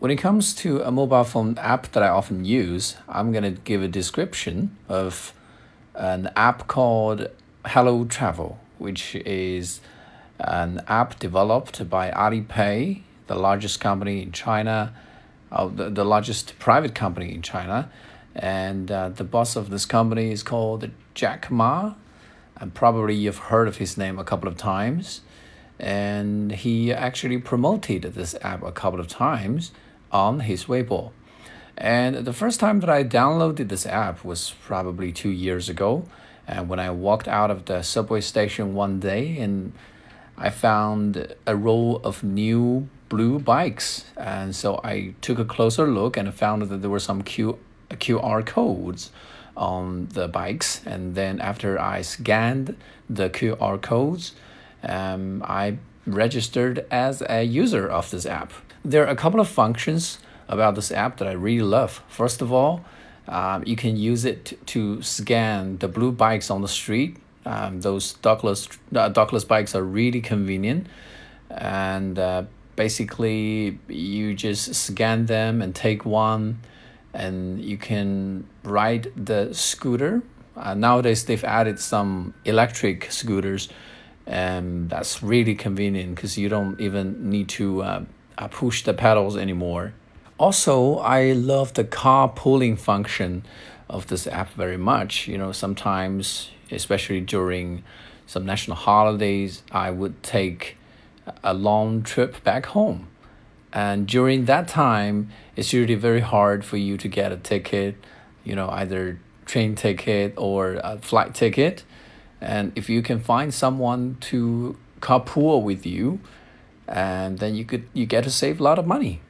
When it comes to a mobile phone app that I often use, I'm going to give a description of an app called Hello Travel, which is an app developed by Alipay, the largest company in China, uh, the, the largest private company in China. And uh, the boss of this company is called Jack Ma. And probably you've heard of his name a couple of times. And he actually promoted this app a couple of times on his Weibo. And the first time that I downloaded this app was probably two years ago. And when I walked out of the subway station one day and I found a row of new blue bikes. And so I took a closer look and found that there were some Q, QR codes on the bikes. And then after I scanned the QR codes, um, I registered as a user of this app. There are a couple of functions about this app that I really love. First of all, um, you can use it to scan the blue bikes on the street. Um, those dockless, uh, dockless bikes are really convenient. And uh, basically, you just scan them and take one, and you can ride the scooter. Uh, nowadays, they've added some electric scooters, and that's really convenient because you don't even need to uh, uh, push the pedals anymore. Also, I love the car carpooling function of this app very much. You know, sometimes, especially during some national holidays, I would take a long trip back home. And during that time, it's usually very hard for you to get a ticket, you know, either train ticket or a flight ticket. And if you can find someone to carpool with you, and then you could you get to save a lot of money.